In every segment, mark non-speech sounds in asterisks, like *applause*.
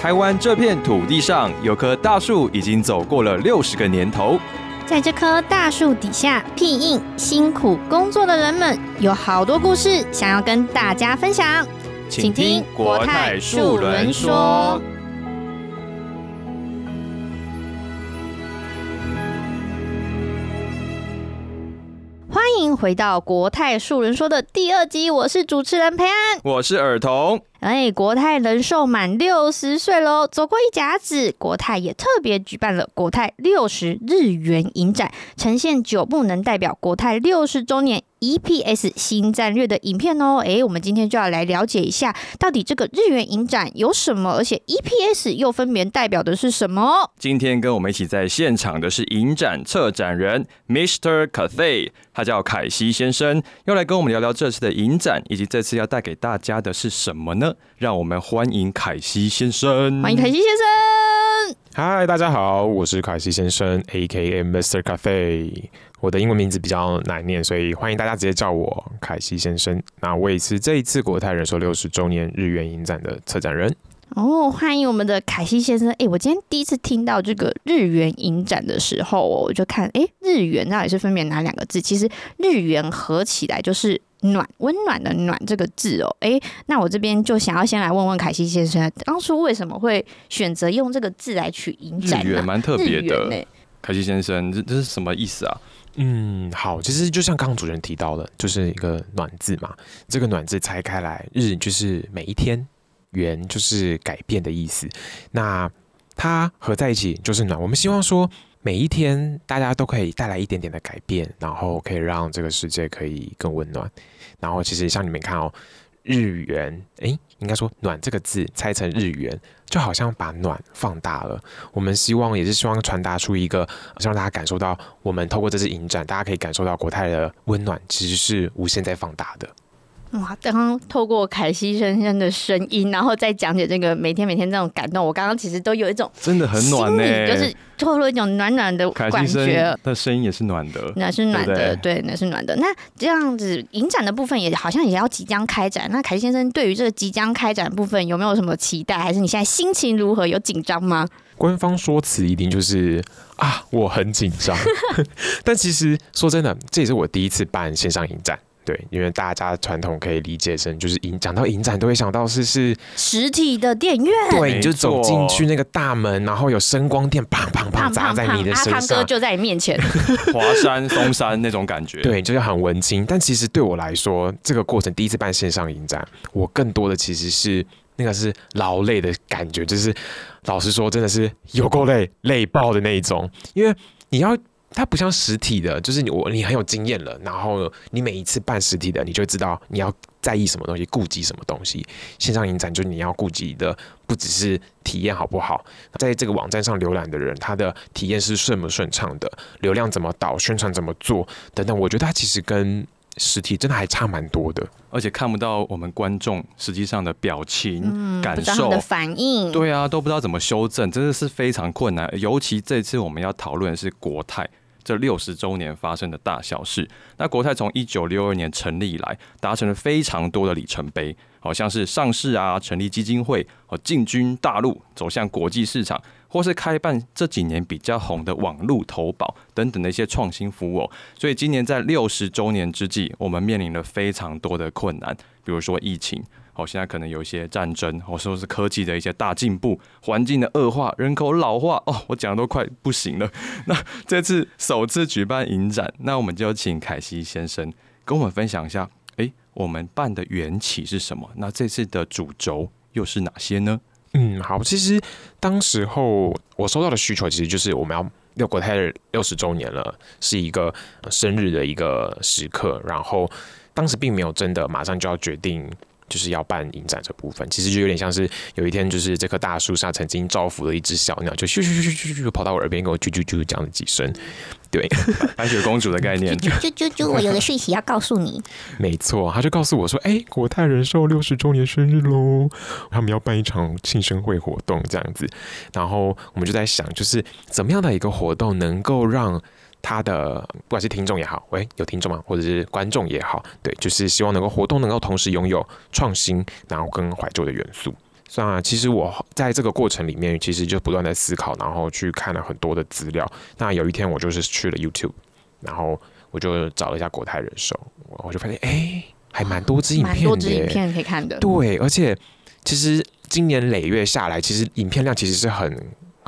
台湾这片土地上有棵大树，已经走过了六十个年头。在这棵大树底下，庇应辛苦工作的人们，有好多故事想要跟大家分享。请听国泰树轮说。回到国泰树人说的第二集，我是主持人培安，我是尔童。哎，国泰人寿满六十岁喽，走过一甲子，国泰也特别举办了国泰六十日元影展，呈现九部能代表国泰六十周年 EPS 新战略的影片哦。哎，我们今天就要来了解一下，到底这个日元影展有什么，而且 EPS 又分别代表的是什么？今天跟我们一起在现场的是影展策展人 Mr. Cathay，他叫凯西先生，要来跟我们聊聊这次的影展，以及这次要带给大家的是什么呢？让我们欢迎凯西先生。欢迎凯西先生。嗨，大家好，我是凯西先生，A.K.A. Mr. Cafe。我的英文名字比较难念，所以欢迎大家直接叫我凯西先生。那我也是这一次国泰人寿六十周年日元影展的策展人。哦，欢迎我们的凯西先生。哎，我今天第一次听到这个日元影展的时候，我就看，哎，日元到底是分别哪两个字？其实日元合起来就是暖，温暖的暖这个字哦。哎，那我这边就想要先来问问凯西先生，当初为什么会选择用这个字来取影展？日元蛮特别的。凯西先生，这这是什么意思啊？嗯，好，其实就像刚刚主持人提到的，就是一个暖字嘛。这个暖字拆开来，日就是每一天。圆就是改变的意思，那它合在一起就是暖。我们希望说，每一天大家都可以带来一点点的改变，然后可以让这个世界可以更温暖。然后其实像你们看哦，日元，诶，应该说暖这个字拆成日元，就好像把暖放大了。我们希望也是希望传达出一个，让大家感受到，我们透过这次影展，大家可以感受到国泰的温暖其实是无限在放大的。哇！刚刚透过凯西先生的声音，然后再讲解这个每天每天这种感动，我刚刚其实都有一种真的很暖呢，就是透露一种暖暖的感觉。那声音也是暖的，那是暖的，对，那是暖的。那这样子影展的部分也好像也要即将开展。那凯西先生对于这个即将开展部分有没有什么期待？还是你现在心情如何？有紧张吗？官方说辞一定就是啊，我很紧张。*laughs* 但其实说真的，这也是我第一次办线上影展。对，因为大家传统可以理解成就是影，讲到影展都会想到是是实体的电影院，对，你就走进去那个大门，然后有声光电砰砰砰砸在你的身上，阿汤哥就在你面前，华山嵩山那种感觉，对，就是很文青。但其实对我来说，这个过程第一次办线上影展，我更多的其实是那个是劳累的感觉，就是老实说，真的是有够累，累爆的那一种，因为你要。它不像实体的，就是你我你很有经验了，然后你每一次办实体的，你就知道你要在意什么东西，顾及什么东西。线上影展就你要顾及的不只是体验好不好，在这个网站上浏览的人，他的体验是顺不顺畅的，流量怎么导，宣传怎么做等等。我觉得它其实跟实体真的还差蛮多的，而且看不到我们观众实际上的表情、感受、的反应，对啊，都不知道怎么修正，真的是非常困难。尤其这次我们要讨论的是国泰。这六十周年发生的大小事，那国泰从一九六二年成立以来，达成了非常多的里程碑，好像是上市啊，成立基金会，和进军大陆，走向国际市场，或是开办这几年比较红的网络投保等等的一些创新服务。所以今年在六十周年之际，我们面临了非常多的困难，比如说疫情。哦，现在可能有一些战争，或说是科技的一些大进步，环境的恶化，人口老化。哦，我讲的都快不行了。*laughs* 那这次首次举办影展，那我们就请凯西先生跟我们分享一下，哎，我们办的缘起是什么？那这次的主轴又是哪些呢？嗯，好，其实当时候我收到的需求，其实就是我们要六国泰六十周年了，是一个生日的一个时刻。然后当时并没有真的马上就要决定。就是要办影展这部分，其实就有点像是有一天，就是这棵大树上曾经造福了一只小鸟，就咻咻咻咻咻咻跑到我耳边跟我啾啾啾讲了几声，对，白雪公主的概念，啾啾啾啾，*laughs* 我有个讯息要告诉你，没错，他就告诉我说，哎，国泰人寿六十周年生日喽，他们要办一场庆生会活动这样子，然后我们就在想，就是怎么样的一个活动能够让他的不管是听众也好，喂，有听众吗？或者是观众也好，对，就是希望能够活动能够同时拥有创新，然后跟怀旧的元素。算啊，其实我在这个过程里面，其实就不断在思考，然后去看了很多的资料。那有一天我就是去了 YouTube，然后我就找了一下国泰人寿，我就发现哎，还蛮多支影片的，多支影片可以看的。对，而且其实今年累月下来，其实影片量其实是很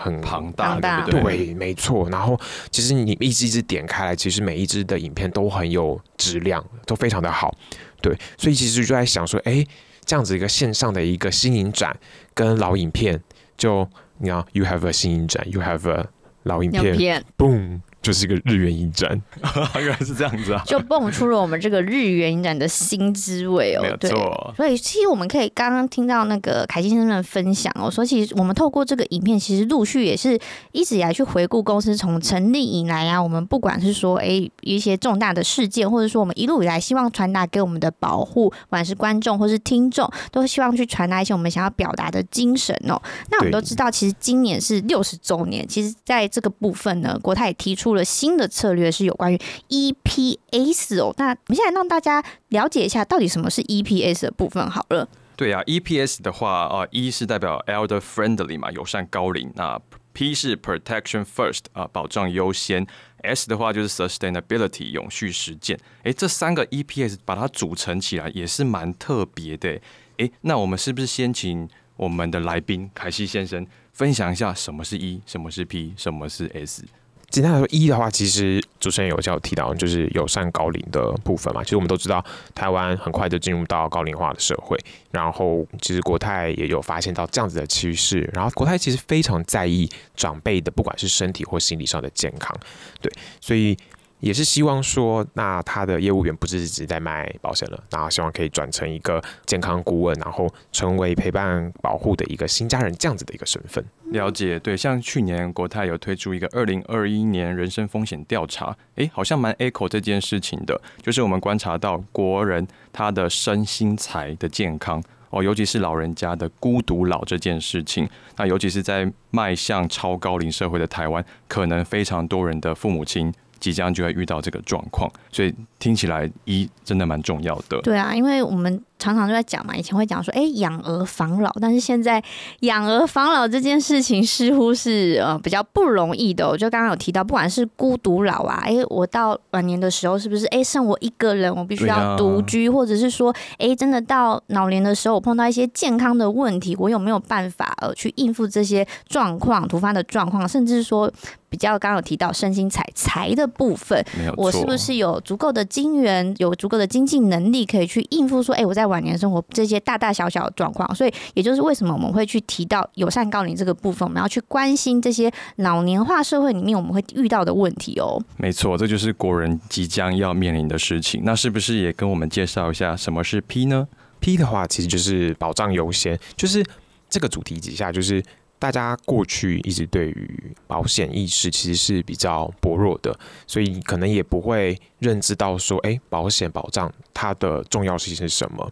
很庞大的，对，没错。然后其实你一支一支点开来，其实每一支的影片都很有质量，都非常的好。对，所以其实就在想说，哎。这样子一个线上的一个新影展，跟老影片，就你要 you have a 新影展，you have a 老影片，boom。就是一个日元影展，*laughs* 原来是这样子啊！就蹦出了我们这个日元影展的新滋味哦。对，所以其实我们可以刚刚听到那个凯西先生的分享哦，说其实我们透过这个影片，其实陆续也是一直以来去回顾公司从成立以来啊，我们不管是说哎一些重大的事件，或者说我们一路以来希望传达给我们的保护，不管是观众或是听众，都希望去传达一些我们想要表达的精神哦。那我们都知道，其实今年是六十周年，其实在这个部分呢，国泰也提出。出了新的策略是有关于 EPS 哦，那我们现在让大家了解一下到底什么是 EPS 的部分好了。对啊，EPS 的话啊，E 是代表 elder friendly 嘛，友善高龄；那 P 是 protection first 啊，保障优先；S 的话就是 sustainability 永续实践。哎，这三个 EPS 把它组成起来也是蛮特别的。哎，那我们是不是先请我们的来宾凯西先生分享一下什么是 E，什么是 P，什么是 S？简单来说，一的话，其实主持人有叫提到，就是友善高龄的部分嘛。其实我们都知道，台湾很快就进入到高龄化的社会，然后其实国泰也有发现到这样子的趋势。然后国泰其实非常在意长辈的，不管是身体或心理上的健康，对，所以。也是希望说，那他的业务员不是只在卖保险了，然后希望可以转成一个健康顾问，然后成为陪伴保护的一个新家人这样子的一个身份。了解，对，像去年国泰有推出一个二零二一年人身风险调查，诶，好像蛮 echo 这件事情的，就是我们观察到国人他的身心财的健康哦，尤其是老人家的孤独老这件事情，那尤其是在迈向超高龄社会的台湾，可能非常多人的父母亲。即将就会遇到这个状况，所以听起来一真的蛮重要的。对啊，因为我们。常常就在讲嘛，以前会讲说，哎，养儿防老，但是现在养儿防老这件事情似乎是呃比较不容易的。我就刚刚有提到，不管是孤独老啊，哎，我到晚年的时候是不是哎剩我一个人，我必须要独居，或者是说，哎，真的到老年的时候，我碰到一些健康的问题，我有没有办法呃去应付这些状况、突发的状况，甚至说比较刚刚有提到身心财财的部分，我是不是有足够的金源，有足够的经济能力可以去应付？说，哎，我在晚年生活这些大大小小的状况，所以也就是为什么我们会去提到友善高龄这个部分，我们要去关心这些老年化社会里面我们会遇到的问题哦。没错，这就是国人即将要面临的事情。那是不是也跟我们介绍一下什么是 P 呢？P 的话其实就是保障优先，就是这个主题底下就是。大家过去一直对于保险意识其实是比较薄弱的，所以可能也不会认知到说，哎，保险保障它的重要性是什么。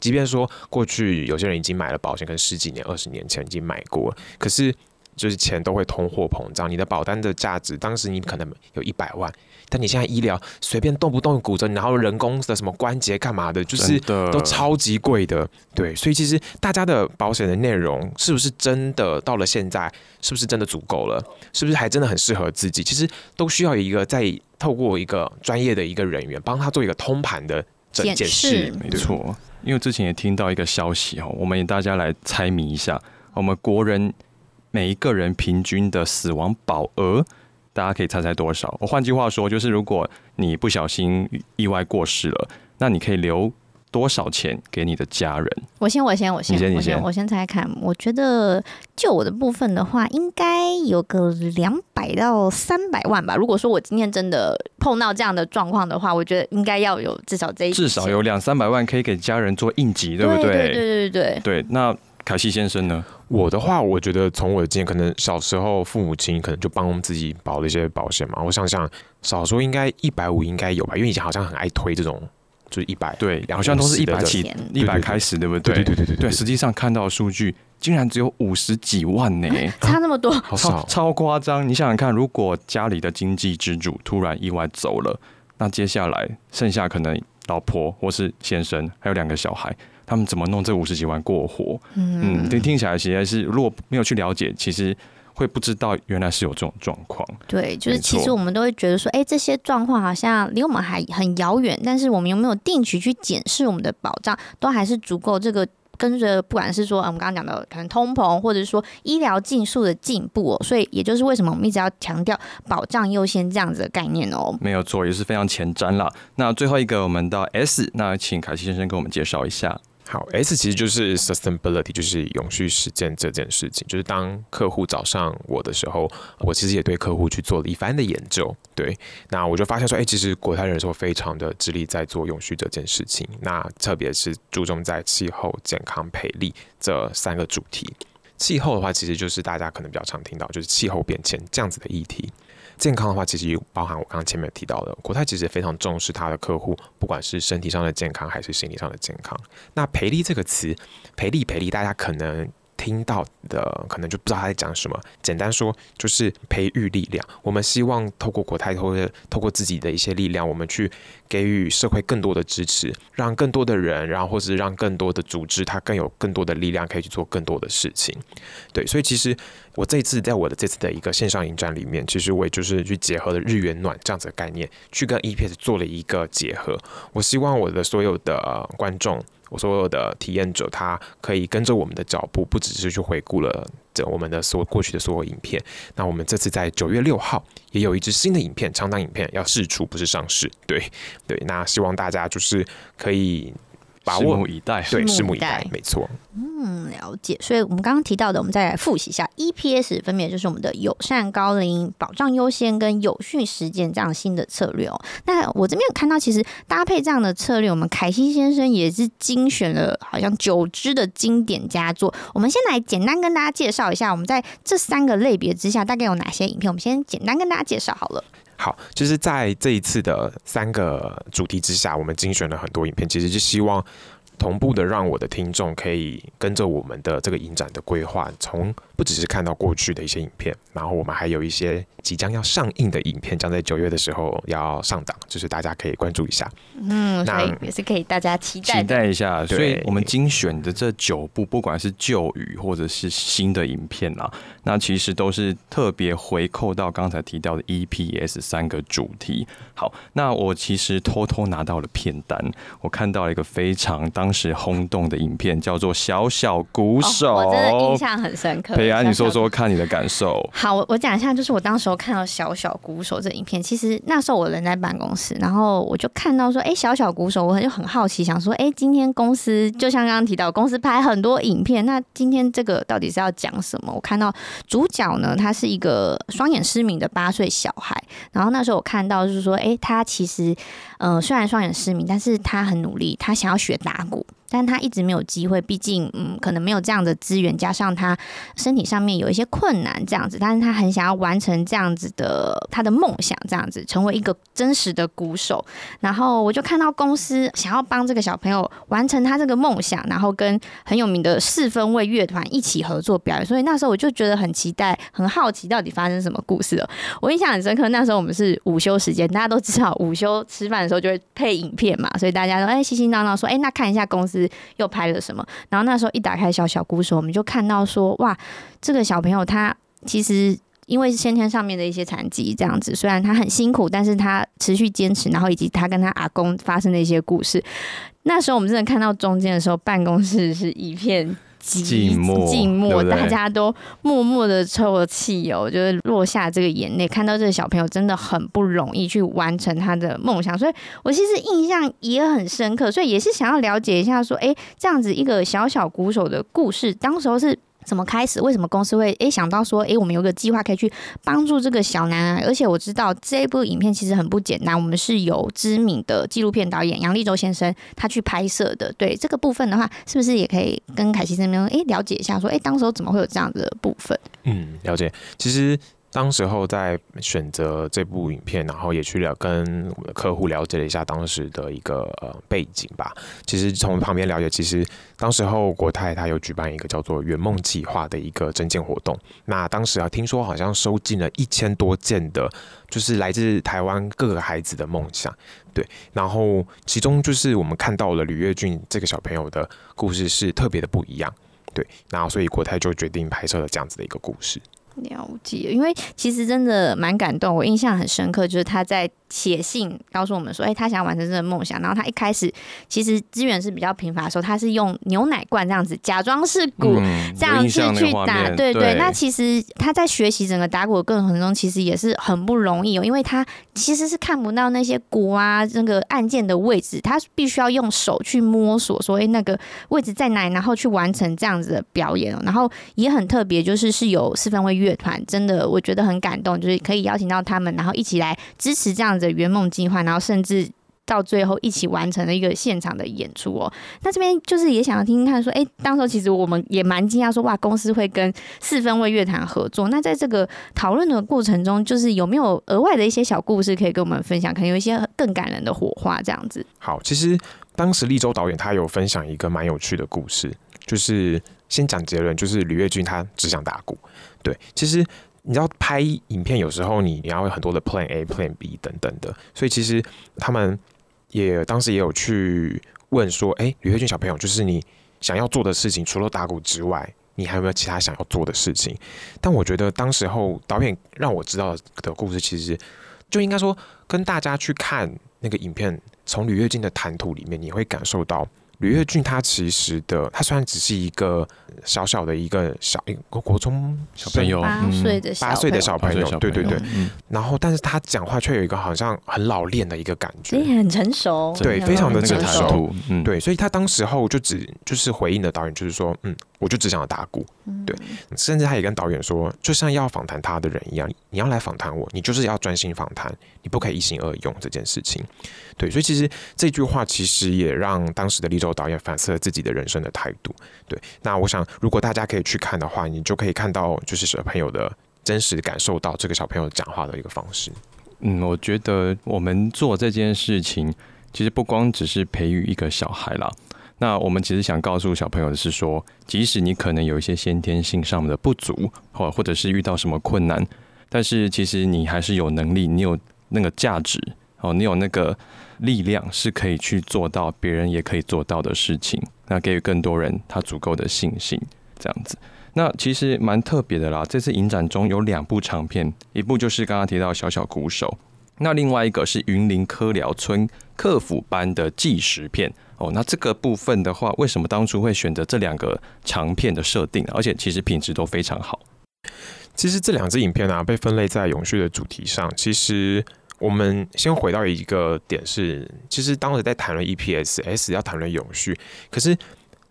即便说过去有些人已经买了保险，跟十几年、二十年前已经买过，可是就是钱都会通货膨胀，你的保单的价值，当时你可能有一百万。但你现在医疗随便动不动骨折，然后人工的什么关节干嘛的，就是都超级贵的，对。所以其实大家的保险的内容是不是真的到了现在，是不是真的足够了？是不是还真的很适合自己？其实都需要一个在透过一个专业的一个人员帮他做一个通盘的检视。没错，因为之前也听到一个消息哦，我们大家来猜谜一下，我们国人每一个人平均的死亡保额。大家可以猜猜多少？我换句话说，就是如果你不小心意外过世了，那你可以留多少钱给你的家人？我先，我先，我先，你先，我先猜看。我觉得就我的部分的话，应该有个两百到三百万吧。如果说我今天真的碰到这样的状况的话，我觉得应该要有至少这一至少有两三百万可以给家人做应急，对不对？对对对对对。那凯西先生呢？我的话，我觉得从我的经验，可能小时候父母亲可能就帮自己保了一些保险嘛。我想想，少说应该一百五应该有吧，因为以前好像很爱推这种就是一百对，好像都是一百起，一百对对开始，对不对对？对对对对对，实际上看到的数据竟然只有五十几万呢，*laughs* 差那么多，超 *laughs* 好少，超夸张！你想想看，如果家里的经济支柱突然意外走了，那接下来剩下可能老婆或是先生还有两个小孩，他们怎么弄这五十几万过活？嗯，听听起来其实是如果没有去了解，其实会不知道原来是有这种状况。对，就是其实我们都会觉得说，哎，这些状况好像离我们还很遥远，但是我们有没有定期去检视我们的保障，都还是足够这个。跟着不管是说，呃我们刚刚讲的可能通膨，或者是说医疗技术的进步哦，所以也就是为什么我们一直要强调保障优先这样子的概念哦。没有错，也是非常前瞻啦。那最后一个，我们到 S，那请凯西先生给我们介绍一下。好，S 其实就是 sustainability，就是永续实践这件事情。就是当客户找上我的时候，我其实也对客户去做了一番的研究。对，那我就发现说，哎、其实国泰人寿非常的致力在做永续这件事情。那特别是注重在气候、健康、培力这三个主题。气候的话，其实就是大家可能比较常听到，就是气候变迁这样子的议题。健康的话，其实包含我刚刚前面提到的，国泰其实非常重视他的客户，不管是身体上的健康还是心理上的健康。那赔率这个词，赔率赔率，大家可能听到的可能就不知道他在讲什么。简单说，就是培育力量。我们希望透过国泰，透过透过自己的一些力量，我们去给予社会更多的支持，让更多的人，然后或是让更多的组织，它更有更多的力量，可以去做更多的事情。对，所以其实我这一次在我的这次的一个线上影展里面，其实我也就是去结合了日元暖这样子的概念，去跟 EPS 做了一个结合。我希望我的所有的观众，我所有的体验者，他可以跟着我们的脚步，不只是去回顾了这我们的所过去的所有影片。那我们这次在九月六号也有一支新的影片，长档影片要试出，不是上市。对对，那希望大家就是可以把拭握目以待。对，拭目以待待，没错。嗯，了解。所以我们刚刚提到的，我们再来复习一下 EPS，分别就是我们的友善高龄、保障优先跟有序实践这样新的策略哦。那我这边有看到，其实搭配这样的策略，我们凯西先生也是精选了好像九支的经典佳作。我们先来简单跟大家介绍一下，我们在这三个类别之下大概有哪些影片。我们先简单跟大家介绍好了。好，就是在这一次的三个主题之下，我们精选了很多影片，其实就希望同步的让我的听众可以跟着我们的这个影展的规划，从不只是看到过去的一些影片，然后我们还有一些即将要上映的影片，将在九月的时候要上档，就是大家可以关注一下。嗯，所那以也是可以大家期待期。待一下，所以我们精选的这九部，不管是旧语或者是新的影片啊，那其实都是特别回扣到刚才提到的 EPS 三个主题。好，那我其实偷偷拿到了片单，我看到了一个非常当时轰动的影片，叫做《小小鼓手》哦，我真的印象很深刻。培安，你说说看你的感受。好，我我讲一下，就是我当时候看到小小鼓手这影片，其实那时候我人在办公室，然后我就看到说，哎、小小鼓手，我就很好奇，想说，哎、今天公司就像刚刚提到，公司拍很多影片，那今天这个到底是要讲什么？我看到主角呢，他是一个双眼失明的八岁小孩，然后那时候我看到就是说，哎、他其实，呃，虽然双眼失明，但是他很努力，他想要学打鼓。但他一直没有机会，毕竟嗯，可能没有这样的资源，加上他身体上面有一些困难，这样子，但是他很想要完成这样子的他的梦想，这样子成为一个真实的鼓手。然后我就看到公司想要帮这个小朋友完成他这个梦想，然后跟很有名的四分卫乐团一起合作表演，所以那时候我就觉得很期待，很好奇到底发生什么故事了。我印象很深刻，那时候我们是午休时间，大家都知道午休吃饭的时候就会配影片嘛，所以大家都哎嘻嘻闹闹说，哎那看一下公司又拍了什么。然后那时候一打开小小故事，我们就看到说，哇，这个小朋友他其实。因为先天上面的一些残疾，这样子，虽然他很辛苦，但是他持续坚持，然后以及他跟他阿公发生的一些故事。那时候我们真的看到中间的时候，办公室是一片寂寂寞寂寞，对对大家都默默的抽了汽油，就是落下这个眼泪。看到这个小朋友真的很不容易去完成他的梦想，所以我其实印象也很深刻，所以也是想要了解一下，说，诶，这样子一个小小鼓手的故事，当时候是。怎么开始？为什么公司会诶想到说诶我们有个计划可以去帮助这个小男孩？而且我知道这部影片其实很不简单，我们是有知名的纪录片导演杨立洲先生他去拍摄的。对这个部分的话，是不是也可以跟凯西这边诶了解一下说诶当时候怎么会有这样的部分？嗯，了解。其实当时候在选择这部影片，然后也去了跟我们的客户了解了一下当时的一个呃背景吧。其实从旁边了解，其实当时候国泰他有举办一个叫做“圆梦计划”的一个征件活动。那当时啊，听说好像收进了一千多件的，就是来自台湾各个孩子的梦想。对，然后其中就是我们看到了吕月俊这个小朋友的故事是特别的不一样。对，然后所以国泰就决定拍摄了这样子的一个故事。了解，因为其实真的蛮感动，我印象很深刻，就是他在写信告诉我们说，哎，他想完成这个梦想。然后他一开始其实资源是比较贫乏的时候，他是用牛奶罐这样子假装是鼓，这样子去打。对对，那其实他在学习整个打鼓的过程中，其实也是很不容易哦，因为他其实是看不到那些鼓啊，那个按键的位置，他必须要用手去摸索，说哎那个位置在哪里，然后去完成这样子的表演。哦然后也很特别，就是是有四分位。乐团真的，我觉得很感动，就是可以邀请到他们，然后一起来支持这样子的圆梦计划，然后甚至到最后一起完成了一个现场的演出哦。那这边就是也想要听听看，说，哎，当时其实我们也蛮惊讶，说哇，公司会跟四分位乐团合作。那在这个讨论的过程中，就是有没有额外的一些小故事可以跟我们分享？可能有一些更感人的火花这样子。好，其实当时立州导演他有分享一个蛮有趣的故事，就是先讲结论，就是吕月君他只想打鼓。对，其实你知道拍影片有时候你你要有很多的 Plan A、Plan B 等等的，所以其实他们也当时也有去问说，哎，吕慧君小朋友，就是你想要做的事情，除了打鼓之外，你还有没有其他想要做的事情？但我觉得当时候导演让我知道的故事，其实就应该说跟大家去看那个影片，从吕月君的谈吐里面，你会感受到。吕月俊他其实的，他虽然只是一个小小的一个小一个国中小朋友，八岁的八岁的小朋友，对对对，然后但是他讲话却有一个好像很老练的一个感觉，也很成熟，对，非常的成熟，对，所以他当时候就只就是回应的导演就是说，嗯。我就只想要打鼓，对，甚至他也跟导演说，就像要访谈他的人一样，你要来访谈我，你就是要专心访谈，你不可以一心二用这件事情，对，所以其实这句话其实也让当时的立州导演反思了自己的人生的态度，对。那我想，如果大家可以去看的话，你就可以看到就是小朋友的真实感受到这个小朋友讲话的一个方式。嗯，我觉得我们做这件事情，其实不光只是培育一个小孩了。那我们其实想告诉小朋友的是说，即使你可能有一些先天性上的不足，或或者是遇到什么困难，但是其实你还是有能力，你有那个价值哦，你有那个力量，是可以去做到别人也可以做到的事情。那给予更多人他足够的信心，这样子。那其实蛮特别的啦。这次影展中有两部长片，一部就是刚刚提到小小鼓手，那另外一个是云林科寮村客服班的纪实片。哦，那这个部分的话，为什么当初会选择这两个长片的设定？而且其实品质都非常好。其实这两支影片啊，被分类在永续的主题上。其实我们先回到一个点是，其实当时在谈论 EPS，S 要谈论永续，可是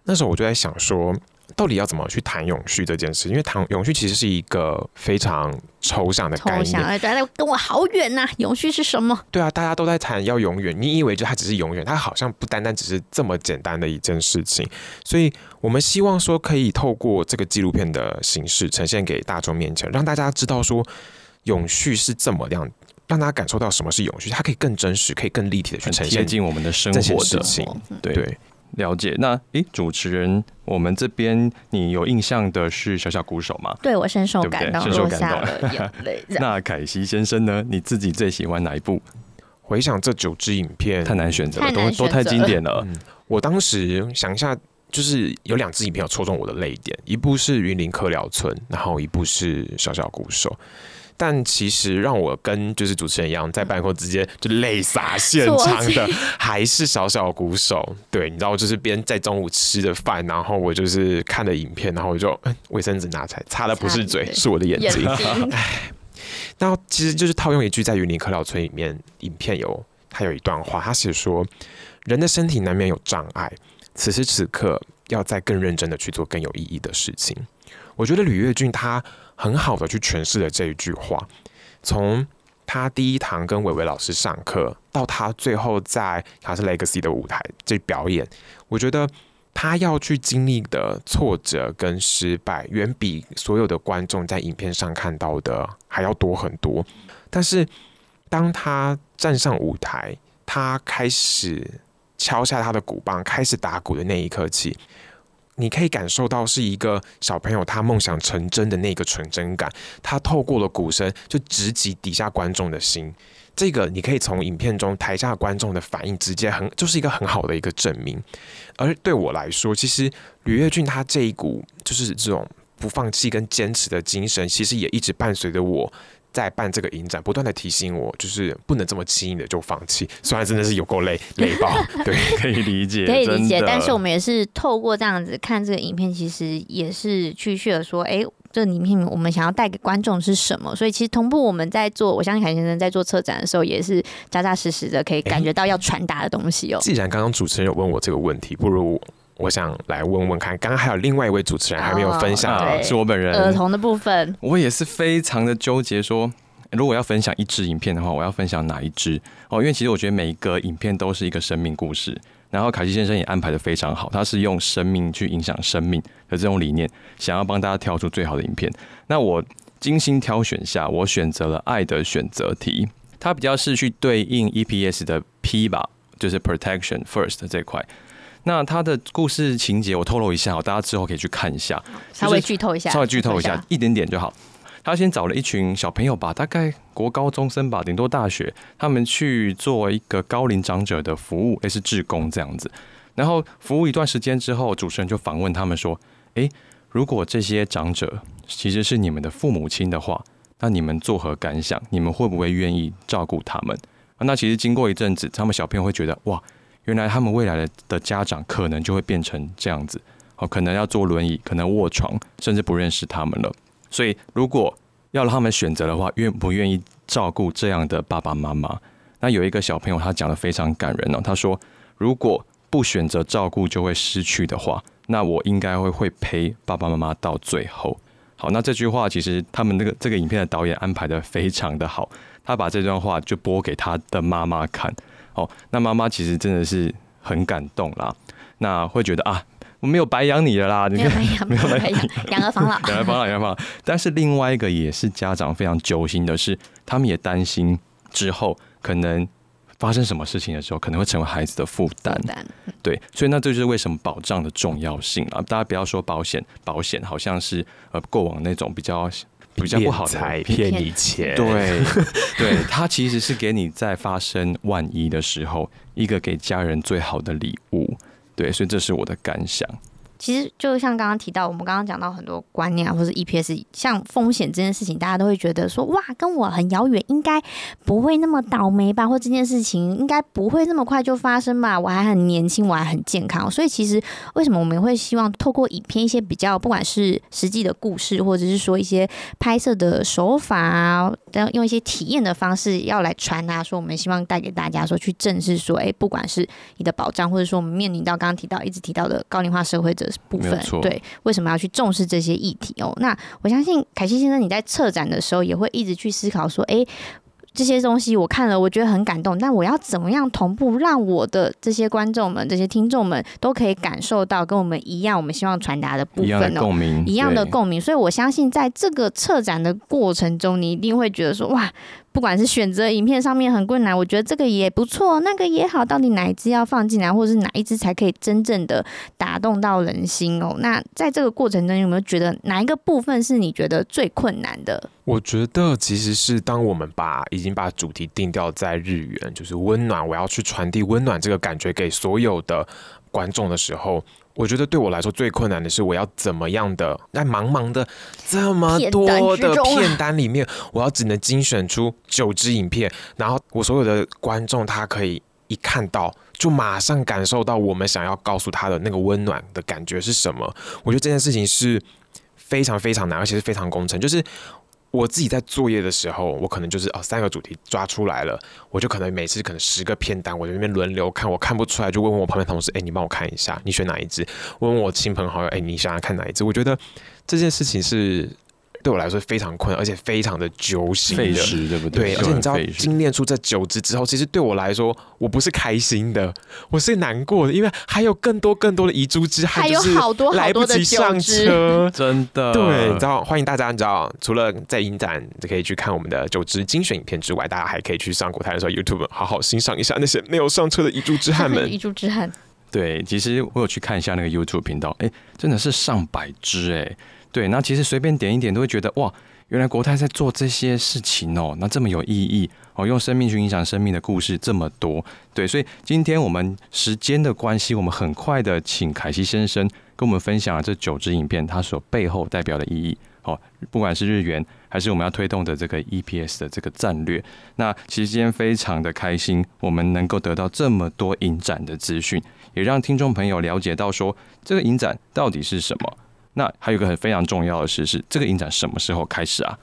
那时候我就在想说。到底要怎么去谈永续这件事？因为谈永续其实是一个非常抽象的概念，抽象，大家跟我好远呐！永续是什么？对啊，大家都在谈要永远，你以为就它只是永远？它好像不单单只是这么简单的一件事情。所以我们希望说，可以透过这个纪录片的形式呈现给大众面前，让大家知道说永续是这么样，让大家感受到什么是永续，它可以更真实，可以更立体的去呈现进我们的生活的事情。对。了解，那诶，主持人，我们这边你有印象的是小小鼓手吗？对我深受感动，深受感动。*laughs* 那凯西先生呢？你自己最喜欢哪一部？回想这九支影片，太难选择了，都都太经典了。我当时想一下，就是有两支影片有戳中我的泪点，一部是云林科寮村，然后一部是小小鼓手。但其实让我跟就是主持人一样，在半空直接就泪洒现场的，还是小小鼓手。对，你知道，就是边在中午吃的饭，然后我就是看了影片，然后我就卫生纸拿起来擦的不是嘴，*laughs* 是我的眼睛。唉，*laughs* 那其实就是套用一句在云林科老村里面影片有，他有一段话，他写说：人的身体难免有障碍，此时此刻要再更认真的去做更有意义的事情。我觉得吕月俊他。很好的去诠释了这一句话，从他第一堂跟伟伟老师上课，到他最后在卡斯 Legacy 的舞台这表演，我觉得他要去经历的挫折跟失败，远比所有的观众在影片上看到的还要多很多。但是，当他站上舞台，他开始敲下他的鼓棒，开始打鼓的那一刻起，你可以感受到是一个小朋友他梦想成真的那个纯真感。他透过了鼓声，就直击底下观众的心。这个你可以从影片中台下观众的反应直接很就是一个很好的一个证明。而对我来说，其实吕月俊他这一股就是这种不放弃跟坚持的精神，其实也一直伴随着我在办这个影展，不断的提醒我，就是不能这么轻易的就放弃。虽然真的是有够累，*laughs* 累爆，对，可以理解，*laughs* 可以理解。但是我们也是透过这样子看这个影片，其实也是去去了说，哎、这个影片我们想要带给观众是什么？所以其实同步我们在做，我相信凯先生在做策展的时候，也是扎扎实实的可以感觉到要传达的东西哦。既然刚刚主持人有问我这个问题，不如我想来问问看，刚刚还有另外一位主持人还没有分享是我本人，儿童的部分，我也是非常的纠结说。如果要分享一支影片的话，我要分享哪一支？哦，因为其实我觉得每一个影片都是一个生命故事。然后凯西先生也安排的非常好，他是用生命去影响生命的这种理念，想要帮大家挑出最好的影片。那我精心挑选下，我选择了《爱的选择题》，它比较是去对应 EPS 的 P 吧，就是 Protection First 这块。那他的故事情节我透露一下哦，大家之后可以去看一下。稍微剧透一下，稍微剧透一下，一点点就好。他先找了一群小朋友吧，大概国高中生吧，顶多大学，他们去做一个高龄长者的服务，类似志工这样子。然后服务一段时间之后，主持人就访问他们说：“诶，如果这些长者其实是你们的父母亲的话，那你们作何感想？你们会不会愿意照顾他们？”啊那其实经过一阵子，他们小朋友会觉得哇，原来他们未来的的家长可能就会变成这样子，哦，可能要坐轮椅，可能卧床，甚至不认识他们了。所以，如果要让他们选择的话，愿不愿意照顾这样的爸爸妈妈？那有一个小朋友他讲的非常感人哦，他说：“如果不选择照顾就会失去的话，那我应该会会陪爸爸妈妈到最后。”好，那这句话其实他们那个这个影片的导演安排的非常的好，他把这段话就播给他的妈妈看。哦，那妈妈其实真的是很感动啦，那会觉得啊，我没有白养你了啦，你没有看没有没有白养养儿防老，养儿防老，养儿防老。但是另外一个也是家长非常揪心的是，他们也担心之后可能发生什么事情的时候，可能会成为孩子的负担负。担对，所以那这就是为什么保障的重要性啊！大家不要说保险，保险好像是呃过往那种比较比较不好才骗骗你钱，对，*laughs* 对，它其实是给你在发生万一的时候，一个给家人最好的礼物。对，所以这是我的感想。其实就像刚刚提到，我们刚刚讲到很多观念啊，或者 EPS，像风险这件事情，大家都会觉得说，哇，跟我很遥远，应该不会那么倒霉吧？或这件事情应该不会那么快就发生吧？我还很年轻，我还很健康，所以其实为什么我们会希望透过影片一些比较，不管是实际的故事，或者是说一些拍摄的手法啊，要用一些体验的方式要来传达，说我们希望带给大家说去正视说，哎，不管是你的保障，或者说我们面临到刚刚提到一直提到的高龄化社会这部分对，为什么要去重视这些议题哦？那我相信凯西先生你在策展的时候也会一直去思考说，哎。这些东西我看了，我觉得很感动。但我要怎么样同步，让我的这些观众们、这些听众们都可以感受到跟我们一样，我们希望传达的部分哦。的共鸣，一样的共鸣，所以我相信在这个策展的过程中，你一定会觉得说，哇，不管是选择影片上面很困难，我觉得这个也不错，那个也好，到底哪一支要放进来，或者是哪一支才可以真正的打动到人心哦？那在这个过程中，有没有觉得哪一个部分是你觉得最困难的？我觉得其实是当我们把已经把主题定调在日元，就是温暖，我要去传递温暖这个感觉给所有的观众的时候，我觉得对我来说最困难的是我要怎么样的在茫茫的这么多的片单里面，我要只能精选出九支影片，然后我所有的观众他可以一看到就马上感受到我们想要告诉他的那个温暖的感觉是什么。我觉得这件事情是非常非常难，而且是非常工程，就是。我自己在作业的时候，我可能就是哦三个主题抓出来了，我就可能每次可能十个片单，我在那边轮流看，我看不出来就问问我旁边同事，哎、你帮我看一下，你选哪一只？问问我亲朋好友，哎、你想要看哪一只？我觉得这件事情是对我来说非常困难，而且非常的揪心的。费时，对不对，对？而且你知道精炼出这九支之后，其实对我来说，我不是开心的，*laughs* 我是难过的，因为还有更多更多的遗珠之憾，还有就是好多好来不多的及上车。真的对，你知道，欢迎大家，你知道，除了在影展可以去看我们的九支精选影片之外，大家还可以去上国泰的时候 YouTube 好好欣赏一下那些没有上车的遗珠之憾们 *laughs* 遗。珠之憾。对，其实我有去看一下那个 YouTube 频道，哎，真的是上百支哎。对，那其实随便点一点都会觉得哇，原来国泰在做这些事情哦，那这么有意义哦，用生命去影响生命的故事这么多。对，所以今天我们时间的关系，我们很快的请凯西先生跟我们分享了这九支影片它所背后代表的意义。哦，不管是日元还是我们要推动的这个 EPS 的这个战略，那其实今天非常的开心，我们能够得到这么多影展的资讯，也让听众朋友了解到说这个影展到底是什么。那还有一个很非常重要的事是，这个影展什么时候开始啊？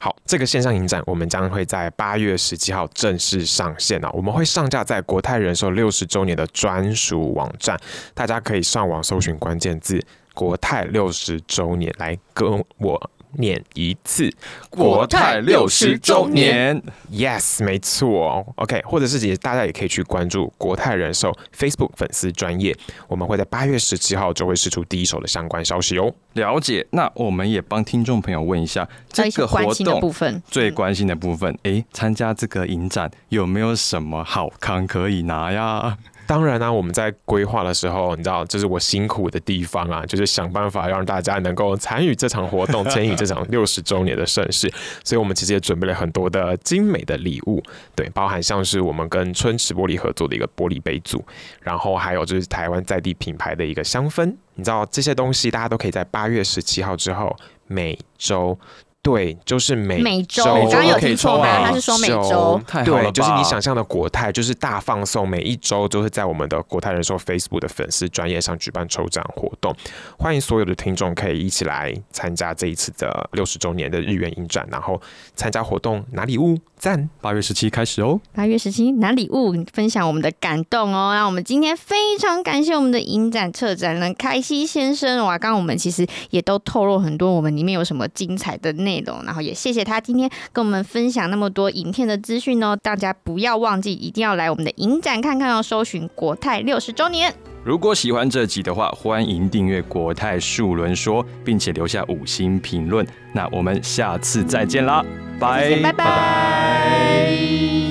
好，这个线上影展我们将会在八月十七号正式上线啊，我们会上架在国泰人寿六十周年的专属网站，大家可以上网搜寻关键字“国泰六十周年”来跟我念一次。国泰六十周年 Yes，没错。OK，或者是也大家也可以去关注国泰人寿 Facebook 粉丝专业，我们会在八月十七号就会释出第一手的相关消息哦。了解。那我们也帮听众朋友问一下，这个活关心的部动分，嗯最关心的部分，诶，参加这个影展有没有什么好康可以拿呀？当然呢、我们在规划的时候，你知道，这是我辛苦的地方啊，就是想办法让大家能够参与这场活动，参与这场六十周年的盛事。所以，我们其实也准备了很多的精美的礼物，对，包含像是我们跟春池玻璃合作的一个玻璃杯组，然后还有就是台湾在地品牌的一个香氛。你知道这些东西，大家都可以在八月十七号之后每周。对，就是每每周，刚刚有可以听错吗？他是说每周，对，就是你想象的国泰，就是大放送，每一周都是在我们的国泰人寿 Facebook 的粉丝专业上举办抽奖活动，欢迎所有的听众可以一起来参加这一次的六十周年的日元影展，然后参加活动拿礼物，赞！八月十七开始哦。八月十七拿礼物，分享我们的感动哦。那我们今天非常感谢我们的影展策展人开西先生哇，刚刚我们其实也都透露很多我们里面有什么精彩的内容，然后也谢谢他今天跟我们分享那么多影片的资讯哦。大家不要忘记，一定要来我们的影展看看哦，搜寻国泰六十周年。如果喜欢这集的话，欢迎订阅国泰数轮说，并且留下五星评论。那我们下次再见啦，拜拜拜